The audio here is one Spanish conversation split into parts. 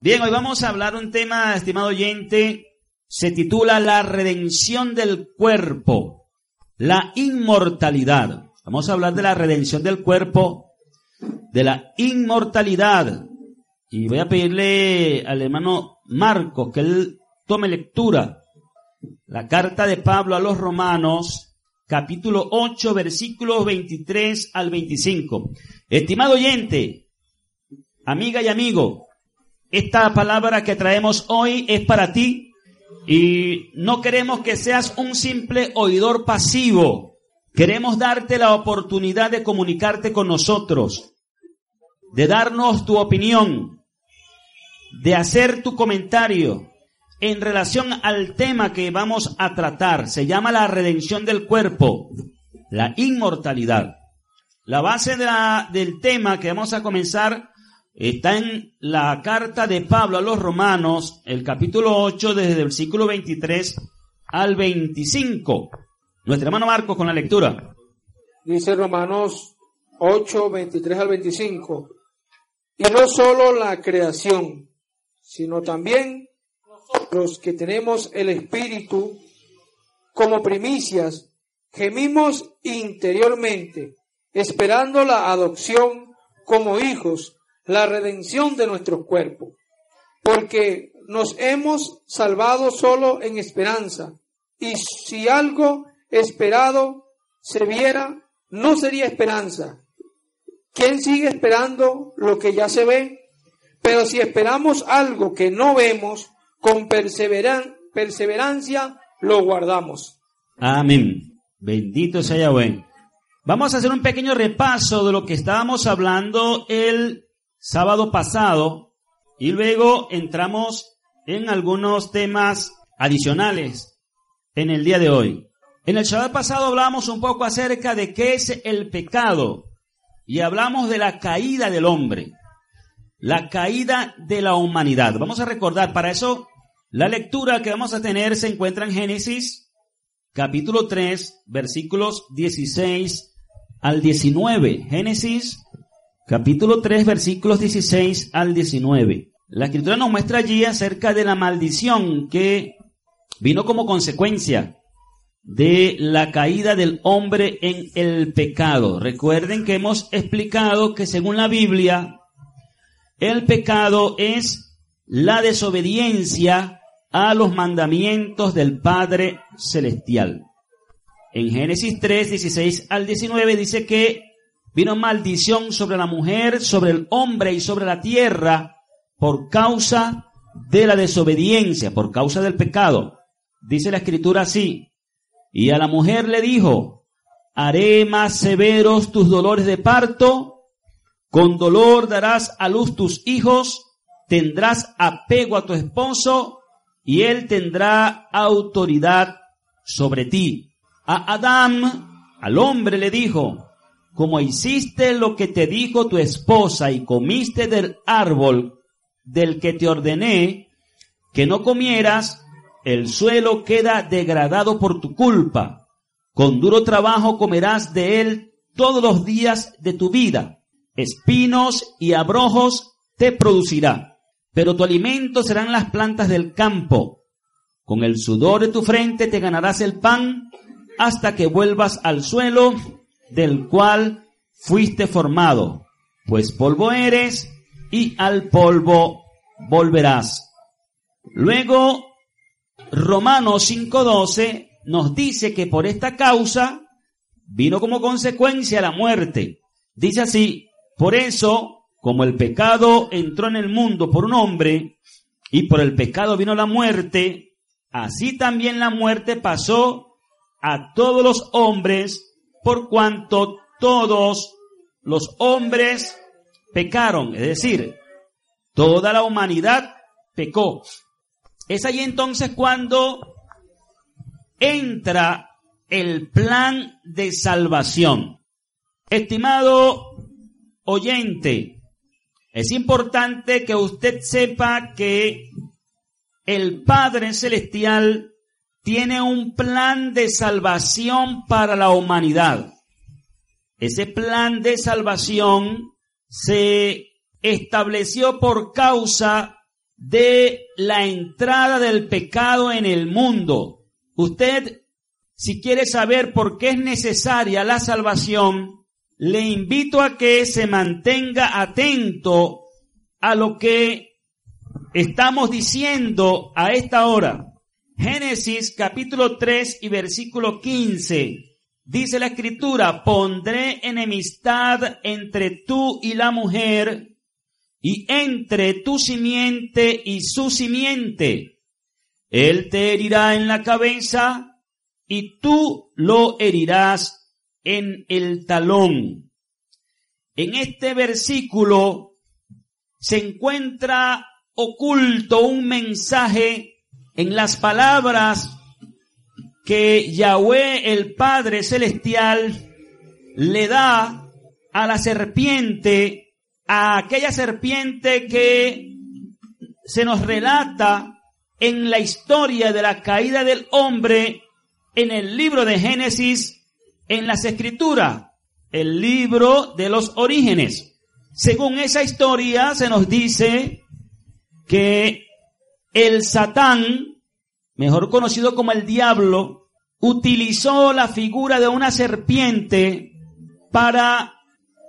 Bien, hoy vamos a hablar un tema, estimado oyente, se titula La redención del cuerpo, la inmortalidad. Vamos a hablar de la redención del cuerpo, de la inmortalidad. Y voy a pedirle al hermano Marcos que él tome lectura. La carta de Pablo a los romanos, capítulo 8, versículos 23 al 25. Estimado oyente, amiga y amigo, esta palabra que traemos hoy es para ti y no queremos que seas un simple oidor pasivo. Queremos darte la oportunidad de comunicarte con nosotros, de darnos tu opinión, de hacer tu comentario en relación al tema que vamos a tratar. Se llama la redención del cuerpo, la inmortalidad. La base del tema que vamos a comenzar Está en la carta de Pablo a los romanos, el capítulo 8, desde el versículo 23 al 25. Nuestro hermano Marcos con la lectura. Dice Romanos 8, 23 al 25. Y no solo la creación, sino también los que tenemos el Espíritu como primicias, gemimos interiormente, esperando la adopción como hijos la redención de nuestro cuerpo, porque nos hemos salvado solo en esperanza, y si algo esperado se viera, no sería esperanza. ¿Quién sigue esperando lo que ya se ve? Pero si esperamos algo que no vemos, con perseverancia lo guardamos. Amén. Bendito sea Yahweh. Vamos a hacer un pequeño repaso de lo que estábamos hablando el sábado pasado y luego entramos en algunos temas adicionales en el día de hoy. En el sábado pasado hablamos un poco acerca de qué es el pecado y hablamos de la caída del hombre, la caída de la humanidad. Vamos a recordar, para eso la lectura que vamos a tener se encuentra en Génesis capítulo 3 versículos 16 al 19. Génesis capítulo 3, versículos 16 al 19. La escritura nos muestra allí acerca de la maldición que vino como consecuencia de la caída del hombre en el pecado. Recuerden que hemos explicado que según la Biblia, el pecado es la desobediencia a los mandamientos del Padre Celestial. En Génesis 3, 16 al 19 dice que Vino maldición sobre la mujer, sobre el hombre y sobre la tierra por causa de la desobediencia, por causa del pecado. Dice la escritura así. Y a la mujer le dijo, haré más severos tus dolores de parto, con dolor darás a luz tus hijos, tendrás apego a tu esposo y él tendrá autoridad sobre ti. A Adán, al hombre le dijo, como hiciste lo que te dijo tu esposa y comiste del árbol del que te ordené que no comieras, el suelo queda degradado por tu culpa. Con duro trabajo comerás de él todos los días de tu vida. Espinos y abrojos te producirá. Pero tu alimento serán las plantas del campo. Con el sudor de tu frente te ganarás el pan hasta que vuelvas al suelo del cual fuiste formado, pues polvo eres y al polvo volverás. Luego, Romanos 5.12 nos dice que por esta causa vino como consecuencia la muerte. Dice así, por eso, como el pecado entró en el mundo por un hombre, y por el pecado vino la muerte, así también la muerte pasó a todos los hombres por cuanto todos los hombres pecaron, es decir, toda la humanidad pecó. Es ahí entonces cuando entra el plan de salvación. Estimado oyente, es importante que usted sepa que el Padre Celestial tiene un plan de salvación para la humanidad. Ese plan de salvación se estableció por causa de la entrada del pecado en el mundo. Usted, si quiere saber por qué es necesaria la salvación, le invito a que se mantenga atento a lo que estamos diciendo a esta hora. Génesis capítulo 3 y versículo 15. Dice la escritura, pondré enemistad entre tú y la mujer y entre tu simiente y su simiente. Él te herirá en la cabeza y tú lo herirás en el talón. En este versículo se encuentra oculto un mensaje en las palabras que Yahweh el Padre Celestial le da a la serpiente, a aquella serpiente que se nos relata en la historia de la caída del hombre en el libro de Génesis, en las escrituras, el libro de los orígenes. Según esa historia se nos dice que el Satán mejor conocido como el diablo, utilizó la figura de una serpiente para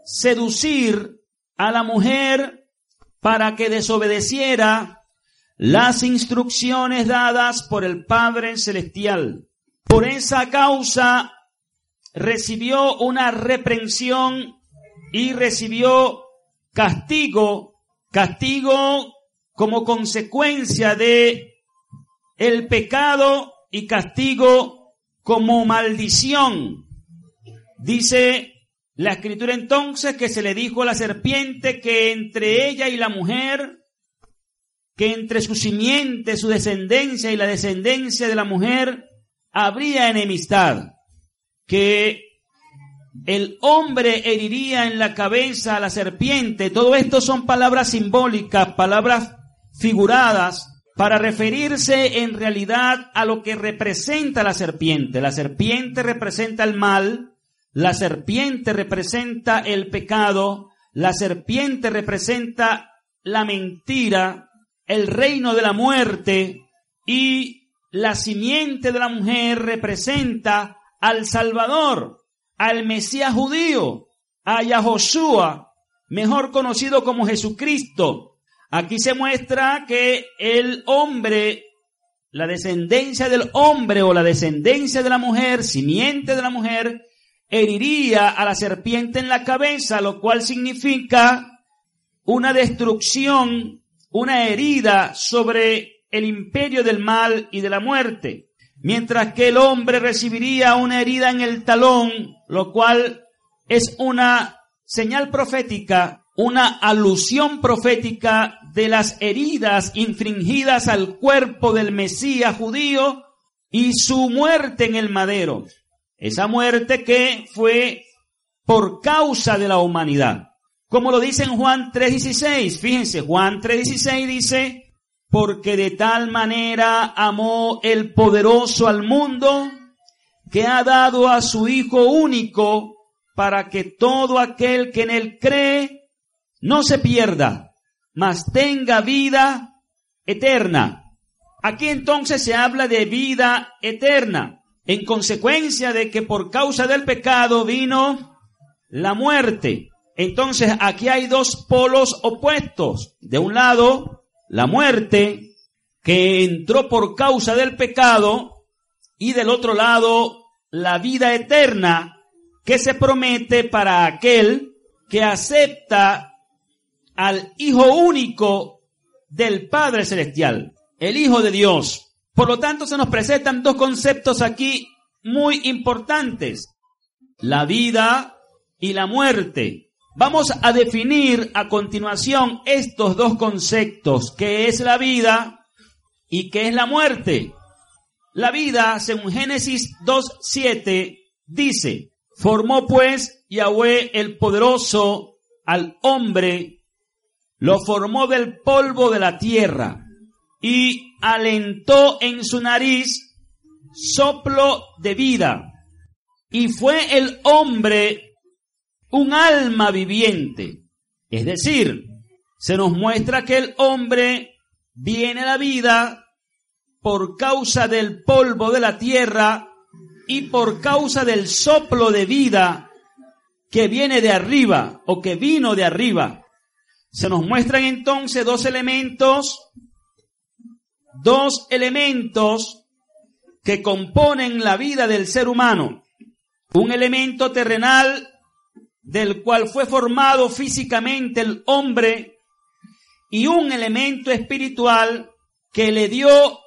seducir a la mujer para que desobedeciera las instrucciones dadas por el Padre Celestial. Por esa causa recibió una reprensión y recibió castigo, castigo como consecuencia de el pecado y castigo como maldición. Dice la escritura entonces que se le dijo a la serpiente que entre ella y la mujer, que entre su simiente, su descendencia y la descendencia de la mujer, habría enemistad, que el hombre heriría en la cabeza a la serpiente. Todo esto son palabras simbólicas, palabras figuradas, para referirse en realidad a lo que representa la serpiente. La serpiente representa el mal, la serpiente representa el pecado, la serpiente representa la mentira, el reino de la muerte y la simiente de la mujer representa al Salvador, al Mesías judío, a Yahoshua, mejor conocido como Jesucristo, Aquí se muestra que el hombre, la descendencia del hombre o la descendencia de la mujer, simiente de la mujer, heriría a la serpiente en la cabeza, lo cual significa una destrucción, una herida sobre el imperio del mal y de la muerte. Mientras que el hombre recibiría una herida en el talón, lo cual es una señal profética una alusión profética de las heridas infringidas al cuerpo del Mesías judío y su muerte en el madero. Esa muerte que fue por causa de la humanidad. Como lo dice en Juan 3.16. Fíjense, Juan 3.16 dice, porque de tal manera amó el poderoso al mundo que ha dado a su Hijo único para que todo aquel que en él cree no se pierda, mas tenga vida eterna. Aquí entonces se habla de vida eterna, en consecuencia de que por causa del pecado vino la muerte. Entonces aquí hay dos polos opuestos. De un lado, la muerte que entró por causa del pecado y del otro lado, la vida eterna que se promete para aquel que acepta al Hijo único del Padre Celestial, el Hijo de Dios. Por lo tanto, se nos presentan dos conceptos aquí muy importantes, la vida y la muerte. Vamos a definir a continuación estos dos conceptos, que es la vida ¿Y qué es la muerte? La vida, según Génesis 2.7, dice, formó pues Yahweh el poderoso al hombre, lo formó del polvo de la tierra y alentó en su nariz soplo de vida. Y fue el hombre un alma viviente. Es decir, se nos muestra que el hombre viene a la vida por causa del polvo de la tierra y por causa del soplo de vida que viene de arriba o que vino de arriba. Se nos muestran entonces dos elementos, dos elementos que componen la vida del ser humano. Un elemento terrenal del cual fue formado físicamente el hombre y un elemento espiritual que le dio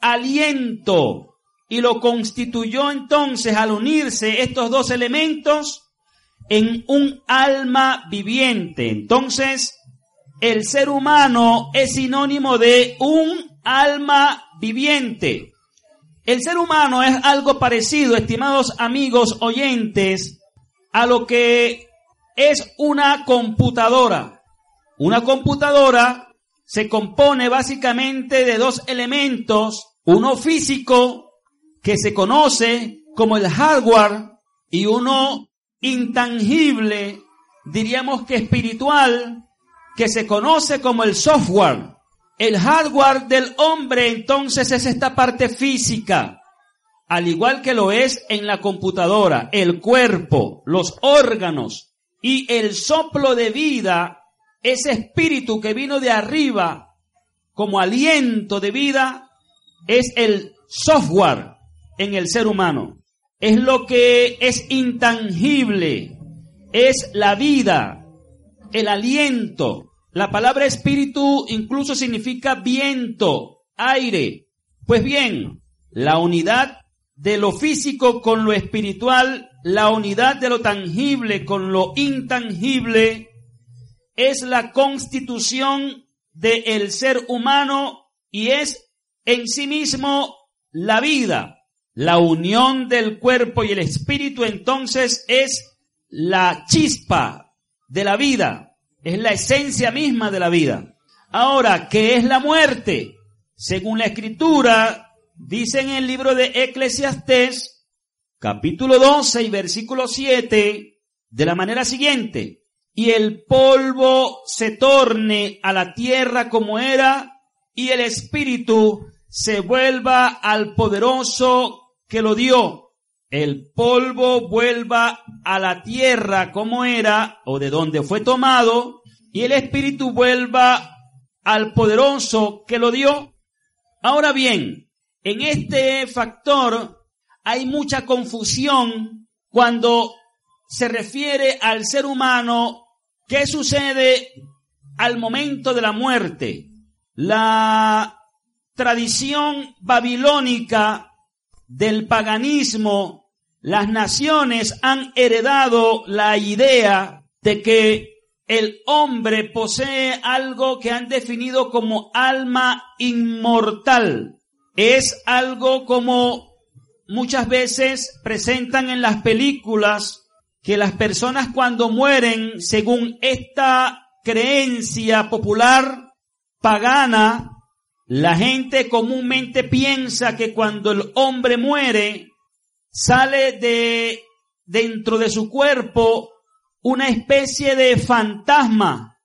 aliento y lo constituyó entonces al unirse estos dos elementos en un alma viviente. Entonces, el ser humano es sinónimo de un alma viviente. El ser humano es algo parecido, estimados amigos oyentes, a lo que es una computadora. Una computadora se compone básicamente de dos elementos, uno físico que se conoce como el hardware y uno intangible, diríamos que espiritual, que se conoce como el software. El hardware del hombre entonces es esta parte física, al igual que lo es en la computadora, el cuerpo, los órganos y el soplo de vida, ese espíritu que vino de arriba como aliento de vida, es el software en el ser humano. Es lo que es intangible, es la vida, el aliento. La palabra espíritu incluso significa viento, aire. Pues bien, la unidad de lo físico con lo espiritual, la unidad de lo tangible con lo intangible, es la constitución del ser humano y es en sí mismo la vida. La unión del cuerpo y el espíritu entonces es la chispa de la vida, es la esencia misma de la vida. Ahora, ¿qué es la muerte? Según la escritura, Dice en el libro de Eclesiastés, capítulo 12 y versículo 7, de la manera siguiente, y el polvo se torne a la tierra como era, y el espíritu se vuelva al poderoso que lo dio. El polvo vuelva a la tierra como era, o de donde fue tomado, y el espíritu vuelva al poderoso que lo dio. Ahora bien, en este factor hay mucha confusión cuando se refiere al ser humano, qué sucede al momento de la muerte. La tradición babilónica del paganismo, las naciones han heredado la idea de que el hombre posee algo que han definido como alma inmortal. Es algo como muchas veces presentan en las películas que las personas cuando mueren, según esta creencia popular pagana, la gente comúnmente piensa que cuando el hombre muere, sale de dentro de su cuerpo una especie de fantasma,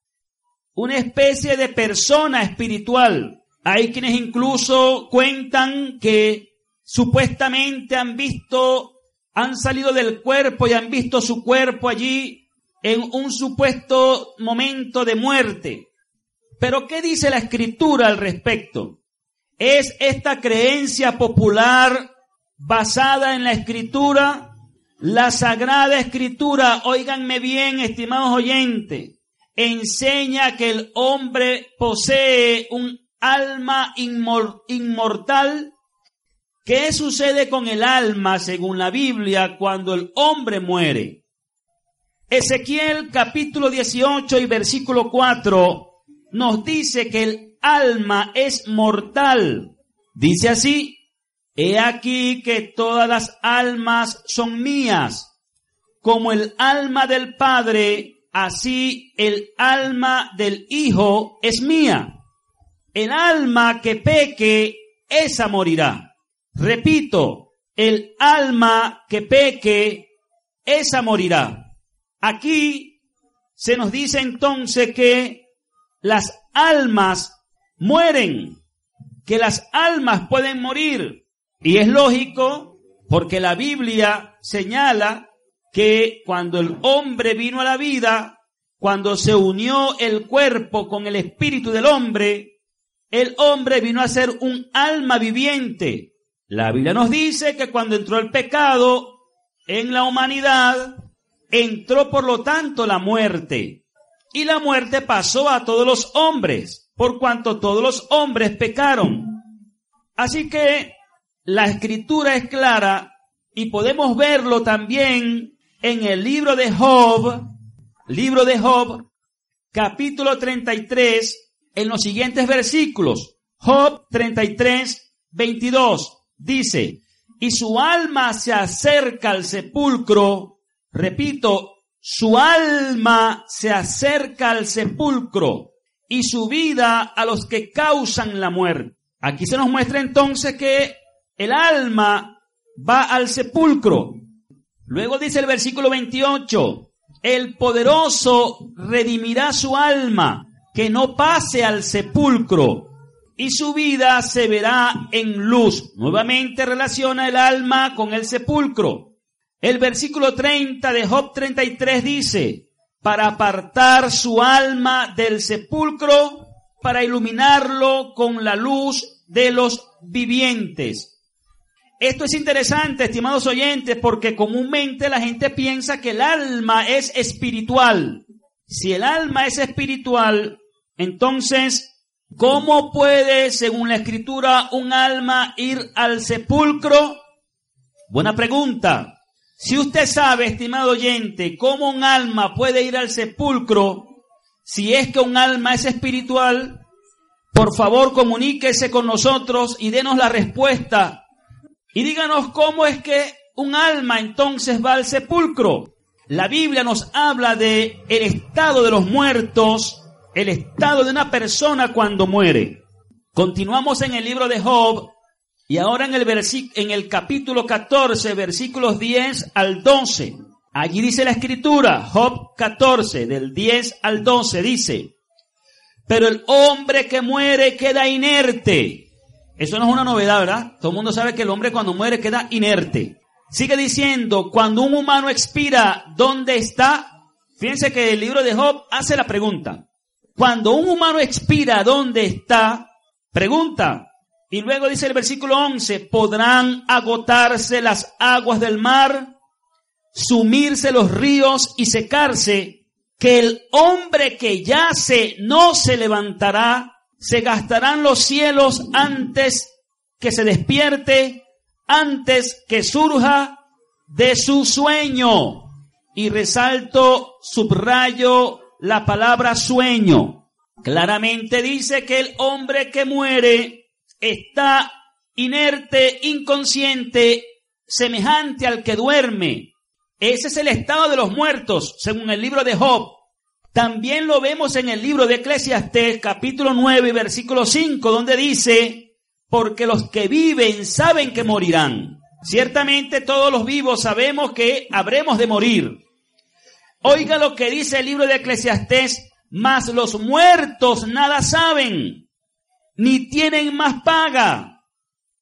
una especie de persona espiritual. Hay quienes incluso cuentan que supuestamente han visto, han salido del cuerpo y han visto su cuerpo allí en un supuesto momento de muerte. Pero ¿qué dice la escritura al respecto? ¿Es esta creencia popular basada en la escritura? La sagrada escritura, óiganme bien, estimados oyentes, enseña que el hombre posee un alma inmortal. ¿Qué sucede con el alma según la Biblia cuando el hombre muere? Ezequiel capítulo 18 y versículo 4 nos dice que el alma es mortal. Dice así, he aquí que todas las almas son mías, como el alma del Padre, así el alma del Hijo es mía. El alma que peque, esa morirá. Repito, el alma que peque, esa morirá. Aquí se nos dice entonces que las almas mueren, que las almas pueden morir. Y es lógico porque la Biblia señala que cuando el hombre vino a la vida, cuando se unió el cuerpo con el espíritu del hombre, el hombre vino a ser un alma viviente. La Biblia nos dice que cuando entró el pecado en la humanidad, entró por lo tanto la muerte. Y la muerte pasó a todos los hombres, por cuanto todos los hombres pecaron. Así que la escritura es clara y podemos verlo también en el libro de Job, libro de Job, capítulo 33, en los siguientes versículos. Job 33, 22 dice, y su alma se acerca al sepulcro, repito, su alma se acerca al sepulcro y su vida a los que causan la muerte. Aquí se nos muestra entonces que el alma va al sepulcro. Luego dice el versículo 28, el poderoso redimirá su alma, que no pase al sepulcro, y su vida se verá en luz. Nuevamente relaciona el alma con el sepulcro. El versículo 30 de Job 33 dice, para apartar su alma del sepulcro, para iluminarlo con la luz de los vivientes. Esto es interesante, estimados oyentes, porque comúnmente la gente piensa que el alma es espiritual. Si el alma es espiritual, entonces, ¿cómo puede, según la escritura, un alma ir al sepulcro? Buena pregunta. Si usted sabe, estimado oyente, cómo un alma puede ir al sepulcro, si es que un alma es espiritual, por favor comuníquese con nosotros y denos la respuesta y díganos cómo es que un alma entonces va al sepulcro. La Biblia nos habla de el estado de los muertos, el estado de una persona cuando muere. Continuamos en el libro de Job y ahora en el, en el capítulo 14, versículos 10 al 12. Allí dice la escritura, Job 14, del 10 al 12, dice, pero el hombre que muere queda inerte eso no es una novedad, ¿verdad? Todo el mundo sabe que el hombre cuando muere queda inerte. Sigue diciendo, cuando un humano expira, ¿dónde está? Fíjense que el libro de Job hace la pregunta. Cuando un humano expira, ¿dónde está? Pregunta. Y luego dice el versículo 11, ¿podrán agotarse las aguas del mar, sumirse los ríos y secarse? Que el hombre que yace no se levantará se gastarán los cielos antes que se despierte, antes que surja de su sueño. Y resalto, subrayo la palabra sueño. Claramente dice que el hombre que muere está inerte, inconsciente, semejante al que duerme. Ese es el estado de los muertos, según el libro de Job. También lo vemos en el libro de Eclesiastés, capítulo 9, versículo 5, donde dice, porque los que viven saben que morirán. Ciertamente todos los vivos sabemos que habremos de morir. Oiga lo que dice el libro de Eclesiastés, mas los muertos nada saben, ni tienen más paga,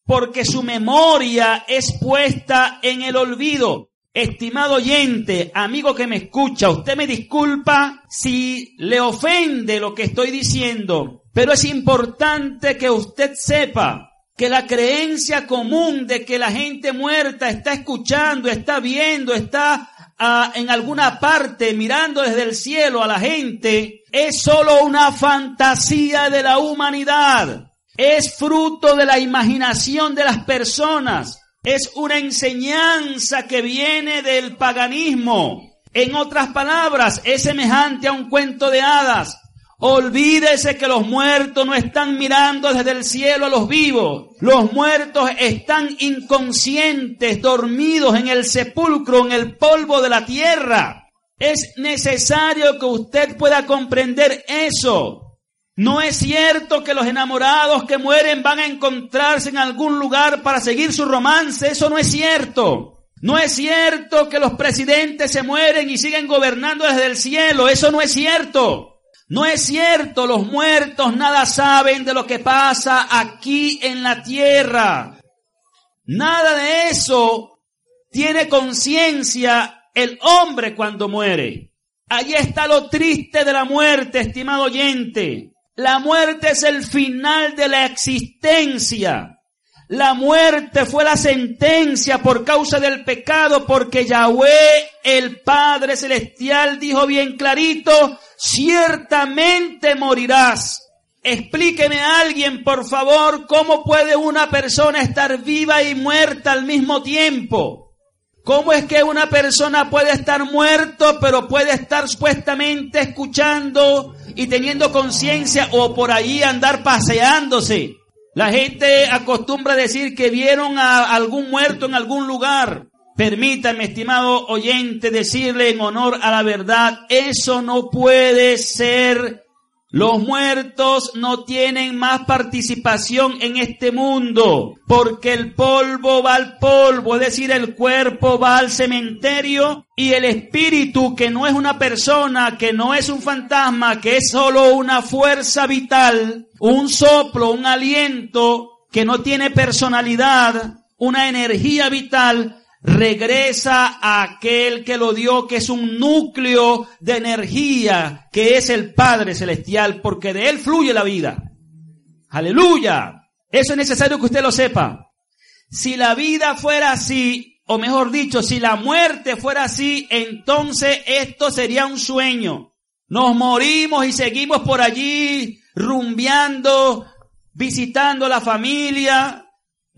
porque su memoria es puesta en el olvido. Estimado oyente, amigo que me escucha, usted me disculpa si le ofende lo que estoy diciendo, pero es importante que usted sepa que la creencia común de que la gente muerta está escuchando, está viendo, está en alguna parte mirando desde el cielo a la gente, es solo una fantasía de la humanidad. Es fruto de la imaginación de las personas es una enseñanza que viene del paganismo. En otras palabras, es semejante a un cuento de hadas. Olvídese que los muertos no están mirando desde el cielo a los vivos. Los muertos están inconscientes, dormidos en el sepulcro, en el polvo de la tierra. Es necesario que usted pueda comprender eso. No es cierto que los enamorados que mueren van a encontrarse en algún lugar para seguir su romance. Eso no es cierto. No es cierto que los presidentes se mueren y siguen gobernando desde el cielo. Eso no es cierto. No es cierto, los muertos nada saben de lo que pasa aquí en la tierra. Nada de eso tiene conciencia el hombre cuando muere. Allí está lo triste de la muerte, estimado oyente. La muerte es el final de la existencia. La muerte fue la sentencia por causa del pecado, porque Yahweh, el Padre Celestial, dijo bien clarito, ciertamente morirás. Explíqueme a alguien, por favor, cómo puede una persona estar viva y muerta al mismo tiempo. ¿Cómo es que una persona puede estar muerto, pero puede estar supuestamente escuchando y teniendo conciencia o por ahí andar paseándose? La gente acostumbra decir que vieron a algún muerto en algún lugar. Permítame, estimado oyente, decirle en honor a la verdad, eso no puede ser. Los muertos no tienen más participación en este mundo, porque el polvo va al polvo, es decir, el cuerpo va al cementerio y el espíritu, que no es una persona, que no es un fantasma, que es solo una fuerza vital, un soplo, un aliento, que no tiene personalidad, una energía vital, regresa a aquel que lo dio, que es un núcleo de energía, que es el Padre Celestial, porque de Él fluye la vida. Aleluya. Eso es necesario que usted lo sepa. Si la vida fuera así, o mejor dicho, si la muerte fuera así, entonces esto sería un sueño. Nos morimos y seguimos por allí rumbeando, visitando a la familia,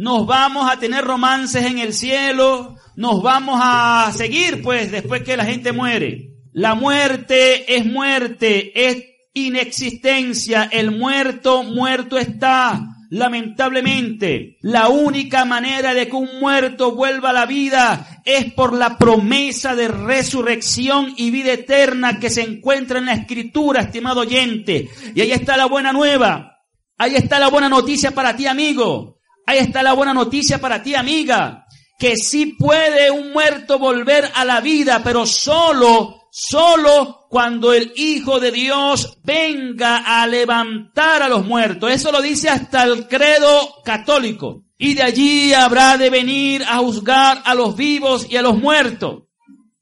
nos vamos a tener romances en el cielo, nos vamos a seguir pues después que la gente muere. La muerte es muerte, es inexistencia, el muerto muerto está. Lamentablemente, la única manera de que un muerto vuelva a la vida es por la promesa de resurrección y vida eterna que se encuentra en la escritura, estimado oyente. Y ahí está la buena nueva. Ahí está la buena noticia para ti, amigo. Ahí está la buena noticia para ti, amiga, que sí puede un muerto volver a la vida, pero solo, solo cuando el Hijo de Dios venga a levantar a los muertos. Eso lo dice hasta el credo católico. Y de allí habrá de venir a juzgar a los vivos y a los muertos.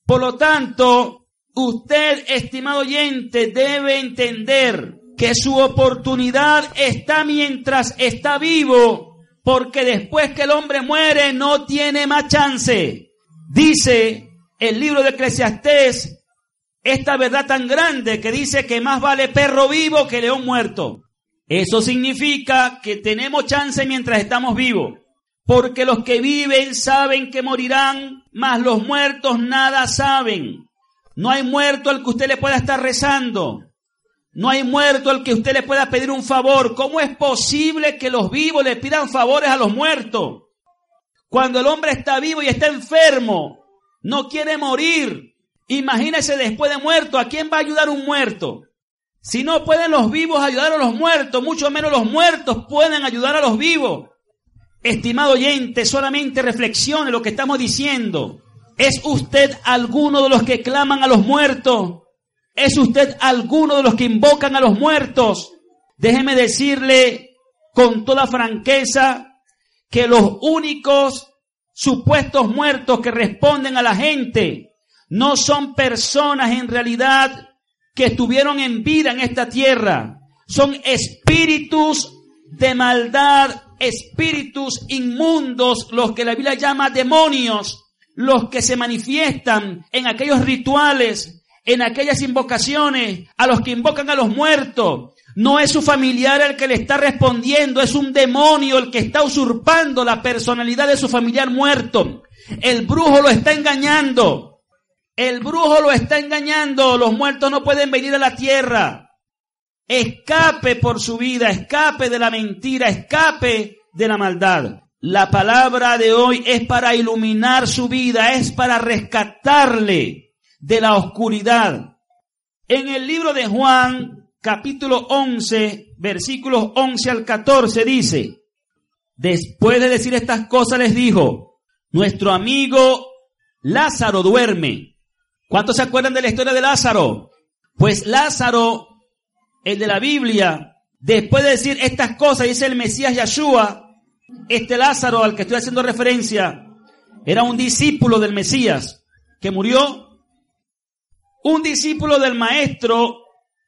Por lo tanto, usted, estimado oyente, debe entender que su oportunidad está mientras está vivo porque después que el hombre muere no tiene más chance. Dice el libro de Eclesiastés esta verdad tan grande que dice que más vale perro vivo que león muerto. Eso significa que tenemos chance mientras estamos vivos. Porque los que viven saben que morirán, mas los muertos nada saben. No hay muerto al que usted le pueda estar rezando. No hay muerto al que usted le pueda pedir un favor. ¿Cómo es posible que los vivos le pidan favores a los muertos? Cuando el hombre está vivo y está enfermo, no quiere morir. Imagínese después de muerto, ¿a quién va a ayudar un muerto? Si no pueden los vivos ayudar a los muertos, mucho menos los muertos pueden ayudar a los vivos. Estimado oyente, solamente reflexione lo que estamos diciendo. ¿Es usted alguno de los que claman a los muertos? ¿Es usted alguno de los que invocan a los muertos? Déjeme decirle con toda franqueza que los únicos supuestos muertos que responden a la gente no son personas en realidad que estuvieron en vida en esta tierra. Son espíritus de maldad, espíritus inmundos, los que la Biblia llama demonios, los que se manifiestan en aquellos rituales en aquellas invocaciones, a los que invocan a los muertos. No es su familiar el que le está respondiendo, es un demonio el que está usurpando la personalidad de su familiar muerto. El brujo lo está engañando. El brujo lo está engañando. Los muertos no pueden venir a la tierra. escape por su vida, escape de la mentira, escape de la maldad. La palabra de hoy es para iluminar su vida, es para rescatarle de la oscuridad. En el libro de Juan, capítulo 11, versículos 11 al 14 dice, después de decir estas cosas les dijo, nuestro amigo Lázaro duerme. ¿Cuántos se acuerdan de la historia de Lázaro? Pues Lázaro, el de la Biblia, después de decir estas cosas, dice el Mesías Yeshua, este Lázaro al que estoy haciendo referencia, era un discípulo del Mesías que murió, un discípulo del maestro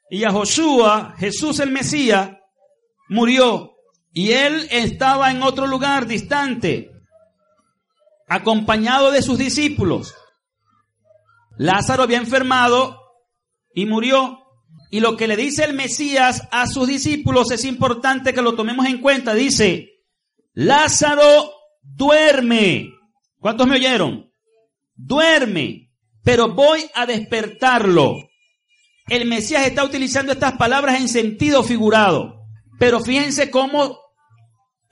y a Joshua, Jesús el Mesías, murió y él estaba en otro lugar distante, acompañado de sus discípulos. Lázaro había enfermado y murió. Y lo que le dice el Mesías a sus discípulos es importante que lo tomemos en cuenta. Dice, Lázaro duerme. ¿Cuántos me oyeron? Duerme, pero voy a despertarlo. El Mesías está utilizando estas palabras en sentido figurado. Pero fíjense cómo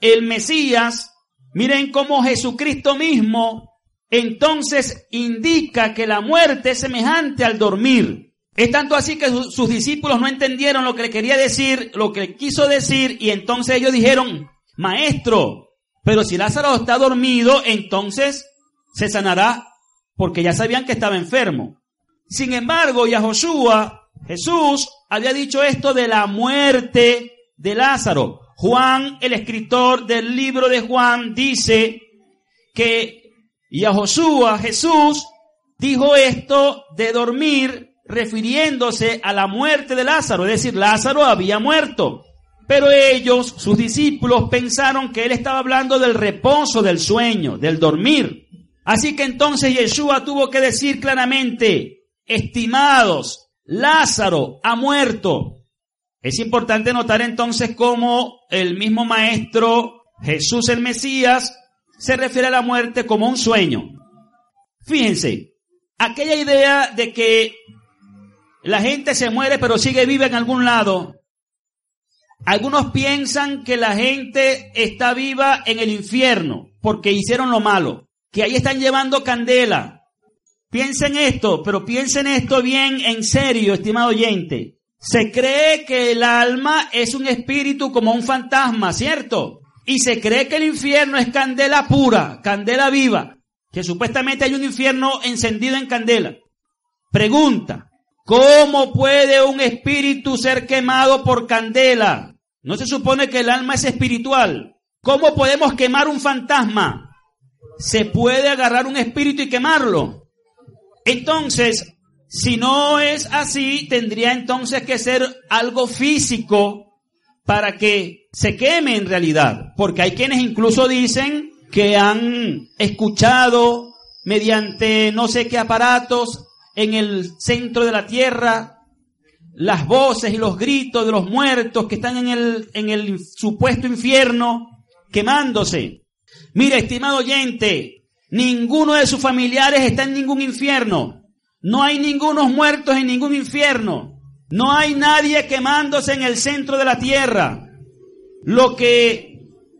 el Mesías, miren cómo Jesucristo mismo entonces indica que la muerte es semejante al dormir. Es tanto así que sus discípulos no entendieron lo que le quería decir, lo que quiso decir, y entonces ellos dijeron, maestro, pero si Lázaro está dormido, entonces se sanará, porque ya sabían que estaba enfermo. Sin embargo, Yahoshua, Jesús, había dicho esto de la muerte de Lázaro. Juan, el escritor del libro de Juan, dice que Yahoshua, Jesús, dijo esto de dormir refiriéndose a la muerte de Lázaro, es decir, Lázaro había muerto. Pero ellos, sus discípulos, pensaron que él estaba hablando del reposo, del sueño, del dormir. Así que entonces Yeshua tuvo que decir claramente, estimados, Lázaro ha muerto. Es importante notar entonces cómo el mismo maestro Jesús el Mesías se refiere a la muerte como un sueño. Fíjense, aquella idea de que la gente se muere pero sigue viva en algún lado, algunos piensan que la gente está viva en el infierno porque hicieron lo malo, que ahí están llevando candela. Piensen esto, pero piensen esto bien en serio, estimado oyente. Se cree que el alma es un espíritu como un fantasma, ¿cierto? Y se cree que el infierno es candela pura, candela viva, que supuestamente hay un infierno encendido en candela. Pregunta, ¿Cómo puede un espíritu ser quemado por candela? ¿No se supone que el alma es espiritual? ¿Cómo podemos quemar un fantasma? ¿Se puede agarrar un espíritu y quemarlo? Entonces, si no es así, tendría entonces que ser algo físico para que se queme en realidad. Porque hay quienes incluso dicen que han escuchado mediante no sé qué aparatos en el centro de la tierra, las voces y los gritos de los muertos que están en el, en el supuesto infierno quemándose. Mira, estimado oyente, ninguno de sus familiares está en ningún infierno. No hay ningunos muertos en ningún infierno. No hay nadie quemándose en el centro de la tierra. Lo que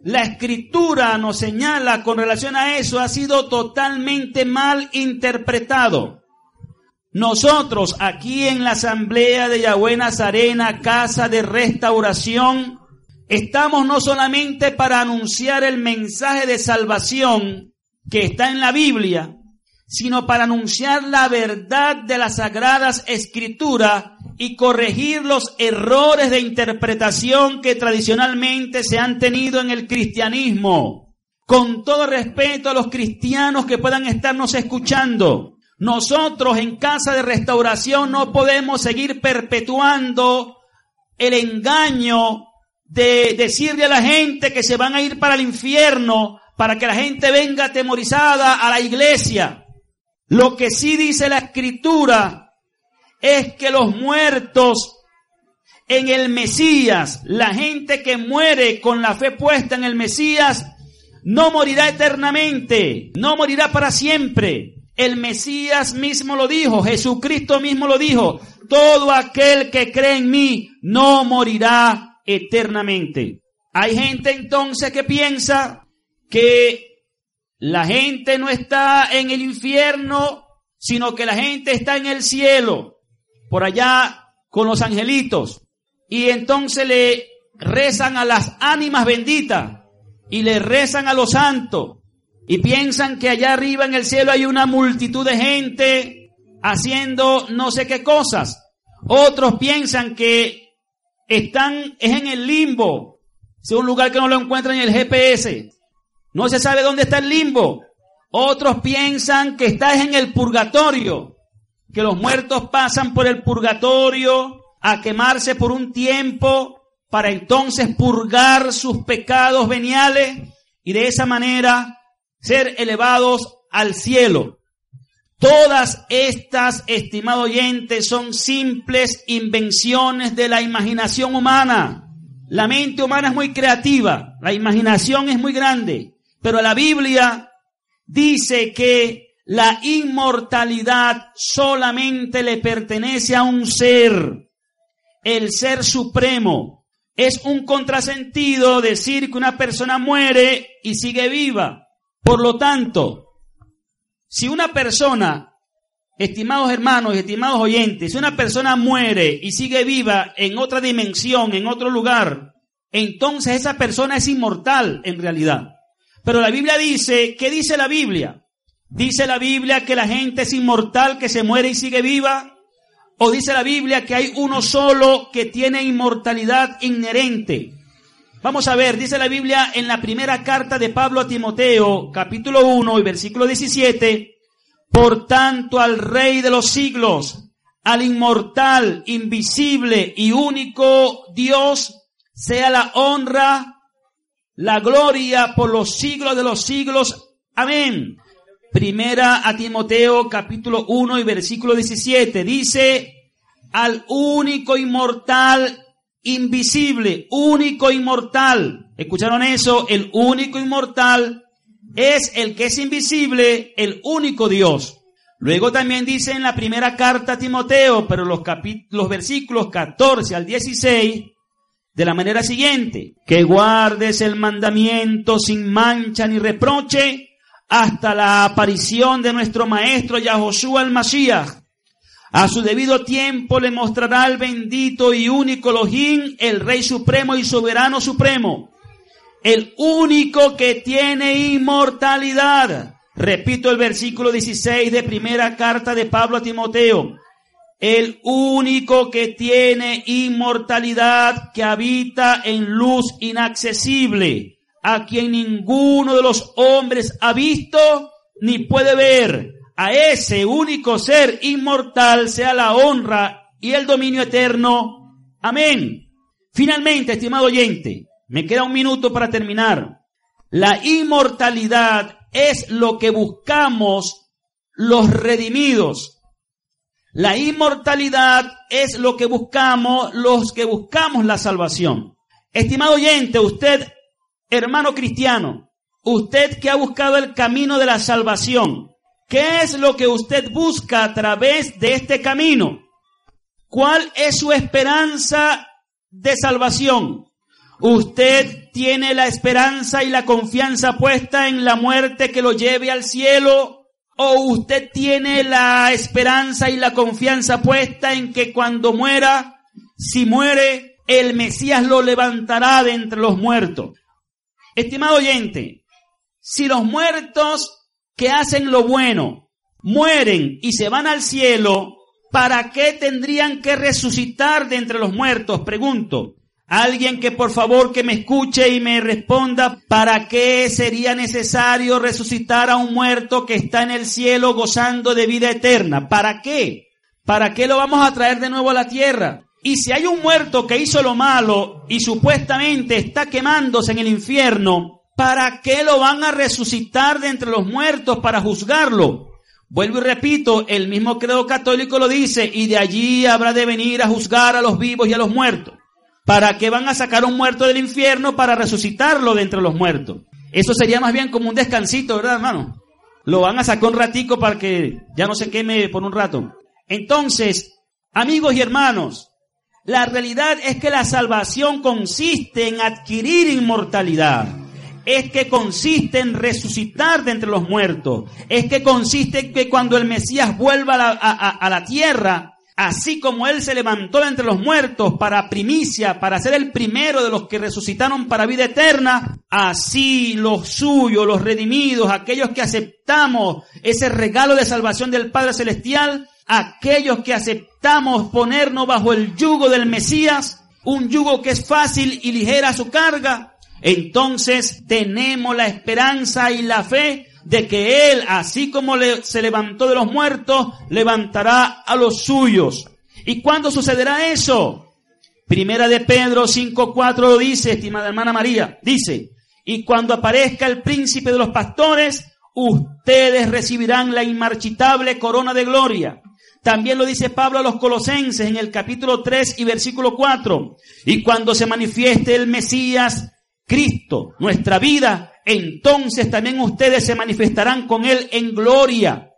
la escritura nos señala con relación a eso ha sido totalmente mal interpretado. Nosotros aquí en la Asamblea de Yahweh Nazarena, Casa de Restauración, estamos no solamente para anunciar el mensaje de salvación que está en la Biblia, sino para anunciar la verdad de las sagradas escrituras y corregir los errores de interpretación que tradicionalmente se han tenido en el cristianismo. Con todo respeto a los cristianos que puedan estarnos escuchando, nosotros en casa de restauración no podemos seguir perpetuando el engaño de decirle a la gente que se van a ir para el infierno para que la gente venga atemorizada a la iglesia. Lo que sí dice la escritura es que los muertos en el Mesías, la gente que muere con la fe puesta en el Mesías, no morirá eternamente, no morirá para siempre El Mesías mismo lo dijo, Jesucristo mismo lo dijo, todo aquel que cree en mí no morirá eternamente. Hay gente entonces que piensa que la gente no está en el infierno, sino que la gente está en el cielo, por allá con los angelitos. Y entonces le rezan a las ánimas benditas y le rezan a los santos y piensan que allá arriba en el cielo hay una multitud de gente haciendo no sé qué cosas. Otros piensan que están es en el limbo, es un lugar que no lo encuentran en el GPS. No se sabe dónde está el limbo. Otros piensan que está en el purgatorio, que los muertos pasan por el purgatorio a quemarse por un tiempo para entonces purgar sus pecados veniales y de esa manera ser elevados al cielo. Todas estas, estimado oyente, son simples invenciones de la imaginación humana. La mente humana es muy creativa, la imaginación es muy grande, pero la Biblia dice que la inmortalidad solamente le pertenece a un ser, el ser supremo. Es un contrasentido decir que una persona muere y sigue viva. Por lo tanto, si una persona, estimados hermanos y estimados oyentes, si una persona muere y sigue viva en otra dimensión, en otro lugar, entonces esa persona es inmortal en realidad. Pero la Biblia dice, ¿qué dice la Biblia? ¿Dice la Biblia que la gente es inmortal, que se muere y sigue viva? ¿O dice la Biblia que hay uno solo que tiene inmortalidad inherente? Vamos a ver, dice la Biblia en la primera carta de Pablo a Timoteo, capítulo 1 y versículo 17, por tanto al Rey de los siglos, al inmortal, invisible y único Dios, sea la honra, la gloria por los siglos de los siglos. Amén. Primera a Timoteo capítulo 1 y versículo 17 dice, al único inmortal invisible, único inmortal. ¿Escucharon eso? El único inmortal es el que es invisible, el único Dios. Luego también dice en la primera carta a Timoteo, pero los, los versículos 14 al 16, de la manera siguiente, que guardes el mandamiento sin mancha ni reproche hasta la aparición de nuestro maestro Yahoshua el Mashiach, a su debido tiempo le mostrará al bendito y único Elohim, el Rey Supremo y Soberano Supremo, el único que tiene inmortalidad. Repito el versículo 16 de primera carta de Pablo a Timoteo. El único que tiene inmortalidad, que habita en luz inaccesible, a quien ninguno de los hombres ha visto ni puede ver a ese único ser inmortal sea la honra y el dominio eterno. Amén. Finalmente, estimado oyente, me queda un minuto para terminar. La inmortalidad es lo que buscamos los redimidos. La inmortalidad es lo que buscamos los que buscamos la salvación. Estimado oyente, usted, hermano cristiano, usted que ha buscado el camino de la salvación, ¿Qué es lo que usted busca a través de este camino? ¿Cuál es su esperanza de salvación? ¿Usted tiene la esperanza y la confianza puesta en la muerte que lo lleve al cielo? ¿O usted tiene la esperanza y la confianza puesta en que cuando muera, si muere, el Mesías lo levantará de entre los muertos? Estimado oyente, si los muertos que hacen lo bueno mueren y se van al cielo, ¿para qué tendrían que resucitar de entre los muertos? Pregunto. Alguien que por favor que me escuche y me responda, ¿para qué sería necesario resucitar a un muerto que está en el cielo gozando de vida eterna? ¿Para qué? ¿Para qué lo vamos a traer de nuevo a la tierra? Y si hay un muerto que hizo lo malo y supuestamente está quemándose en el infierno, ¿Para qué lo van a resucitar de entre los muertos para juzgarlo? Vuelvo y repito, el mismo credo católico lo dice, y de allí habrá de venir a juzgar a los vivos y a los muertos. ¿Para qué van a sacar un muerto del infierno para resucitarlo de entre los muertos? Eso sería más bien como un descansito, ¿verdad, hermano? Lo van a sacar un ratico para que ya no se queme por un rato. Entonces, amigos y hermanos, la realidad es que la salvación consiste en adquirir inmortalidad. Es que consiste en resucitar de entre los muertos. Es que consiste en que cuando el Mesías vuelva a la, a la tierra, así como Él se levantó de entre los muertos para primicia, para ser el primero de los que resucitaron para vida eterna, así los suyos, los redimidos, aquellos que aceptamos ese regalo de salvación del Padre Celestial, aquellos que aceptamos ponernos bajo el yugo del Mesías, un yugo que es fácil y ligera su carga, entonces tenemos la esperanza y la fe de que Él, así como se levantó de los muertos, levantará a los suyos. ¿Y cuándo sucederá eso? Primera de Pedro 5.4 dice, estimada hermana María, dice, y cuando aparezca el príncipe de los pastores, ustedes recibirán la inmarchitable corona de gloria. También lo dice Pablo a los colosenses en el capítulo 3 y versículo 4. Y cuando se manifieste el Mesías, Cristo, nuestra vida, entonces también ustedes se manifestarán con Él en gloria.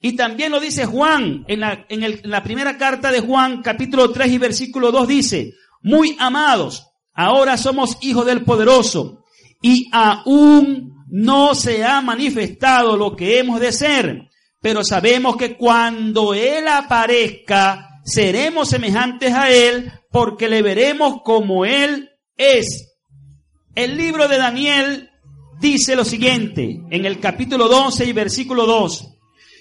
Y también lo dice Juan, en la, en la primera carta de Juan, capítulo 3 y versículo 2 dice, muy amados, ahora somos hijos del poderoso y aún no se ha manifestado lo que hemos de ser pero sabemos que cuando Él aparezca, seremos semejantes a Él porque le veremos como Él es. El libro de Daniel dice lo siguiente, en el capítulo 12 y versículo 2,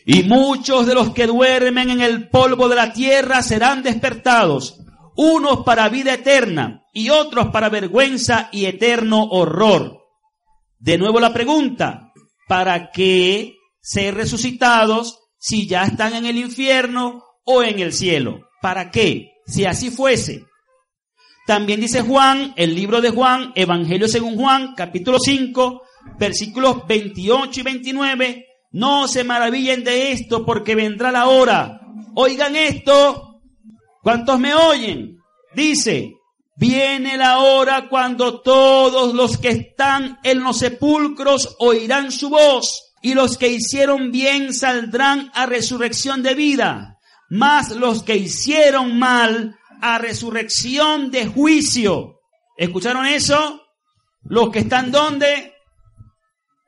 y muchos de los que duermen en el polvo de la tierra serán despertados, unos para vida eterna y otros para vergüenza y eterno horror. De nuevo la pregunta, ¿para qué ser resucitados si ya están en el infierno o en el cielo. ¿Para qué? Si así fuese. También dice Juan, el libro de Juan, Evangelio según Juan, capítulo 5, versículos 28 y 29, no se maravillen de esto porque vendrá la hora. Oigan esto, ¿cuántos me oyen? Dice, viene la hora cuando todos los que están en los sepulcros oirán su voz y los que hicieron bien saldrán a resurrección de vida, más los que hicieron mal a resurrección de juicio. ¿Escucharon eso? Los que están donde?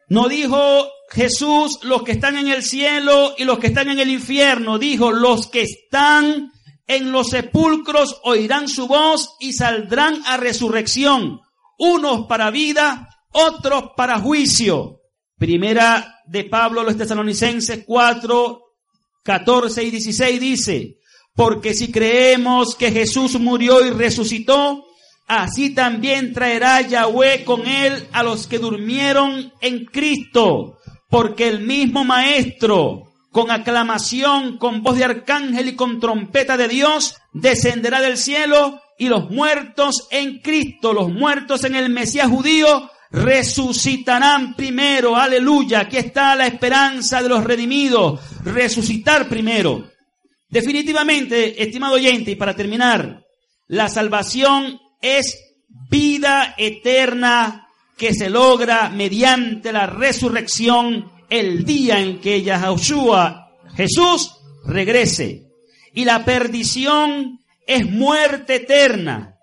No dijo Jesús los que están en el cielo y los que están en el infierno. Dijo los que están en los sepulcros oirán su voz y saldrán a resurrección. Unos para vida, otros para juicio. Primera de Pablo los tesalonicenses 4, 14 y 16 dice, porque si creemos que Jesús murió y resucitó, así también traerá Yahweh con él a los que durmieron en Cristo, porque el mismo Maestro, con aclamación, con voz de arcángel y con trompeta de Dios, descenderá del cielo y los muertos en Cristo, los muertos en el Mesías judío, resucitarán primero. Aleluya. Aquí está la esperanza de los redimidos. Resucitar primero. Definitivamente, estimado oyente, y para terminar, la salvación es vida eterna que se logra mediante la resurrección el día en que Yahushua, Jesús, regrese. Y la perdición es muerte eterna.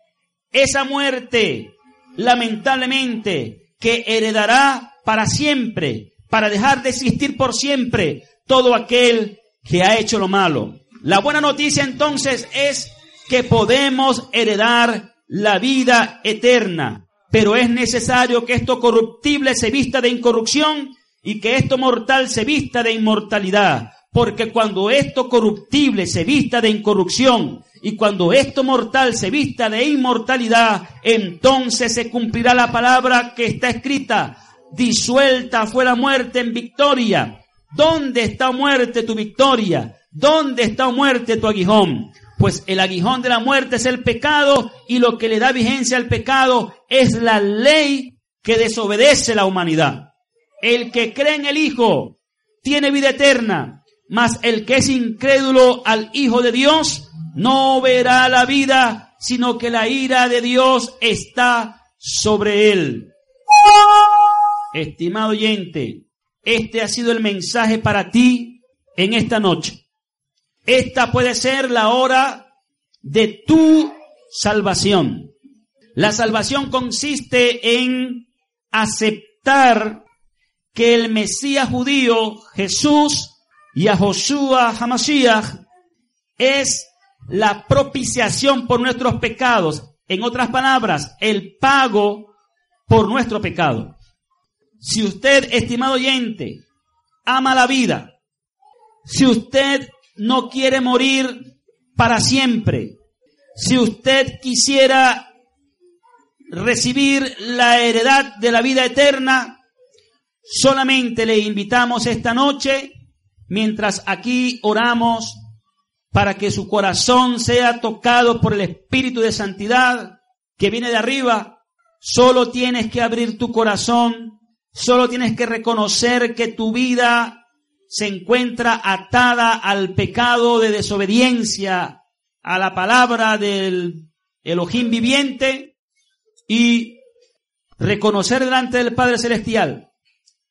Esa muerte lamentablemente, que heredará para siempre, para dejar de existir por siempre todo aquel que ha hecho lo malo. La buena noticia entonces es que podemos heredar la vida eterna, pero es necesario que esto corruptible se vista de incorrupción y que esto mortal se vista de inmortalidad, porque cuando esto corruptible se vista de incorrupción y cuando esto mortal se vista de inmortalidad, entonces se cumplirá la palabra que está escrita. Disuelta fue la muerte en victoria. ¿Dónde está muerte tu victoria? ¿Dónde está muerte tu aguijón? Pues el aguijón de la muerte es el pecado y lo que le da vigencia al pecado es la ley que desobedece la humanidad. El que cree en el Hijo tiene vida eterna, mas el que es incrédulo al Hijo de Dios no verá la vida, sino que la ira de Dios está sobre él. Estimado oyente, este ha sido el mensaje para ti en esta noche. Esta puede ser la hora de tu salvación. La salvación consiste en aceptar que el Mesías judío, Jesús, y a Joshua Hamashiach, es la propiciación por nuestros pecados. En otras palabras, el pago por nuestro pecado. Si usted, estimado oyente, ama la vida, si usted no quiere morir para siempre, si usted quisiera recibir la heredad de la vida eterna, solamente le invitamos esta noche, mientras aquí oramos, para que su corazón sea tocado por el Espíritu de Santidad que viene de arriba. Solo tienes que abrir tu corazón, solo tienes que reconocer que tu vida se encuentra atada al pecado de desobediencia a la palabra del Elohim viviente y reconocer delante del Padre Celestial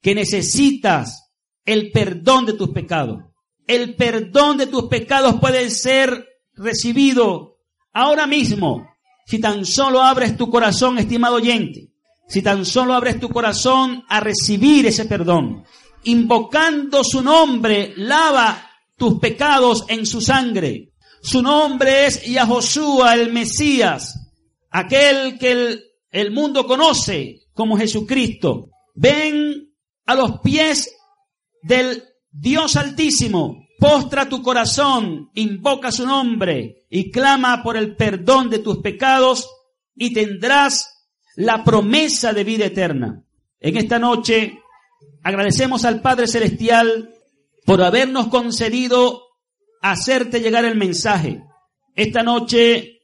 que necesitas el perdón de tus pecados el perdón de tus pecados puede ser recibido ahora mismo si tan solo abres tu corazón, estimado oyente. Si tan solo abres tu corazón a recibir ese perdón. Invocando su nombre, lava tus pecados en su sangre. Su nombre es Yahoshua, el Mesías, aquel que el, el mundo conoce como Jesucristo. Ven a los pies del Dios Altísimo, postra tu corazón, invoca su nombre y clama por el perdón de tus pecados y tendrás la promesa de vida eterna. En esta noche agradecemos al Padre Celestial por habernos concedido hacerte llegar el mensaje. Esta noche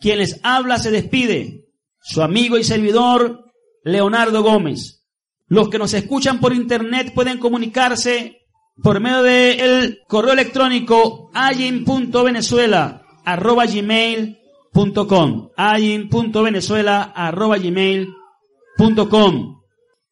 quien les habla se despide, su amigo y servidor Leonardo Gómez. Los que nos escuchan por internet pueden comunicarse por medio del correo electrónico ayin.venezuela.gmail.com ayin.venezuela.gmail.com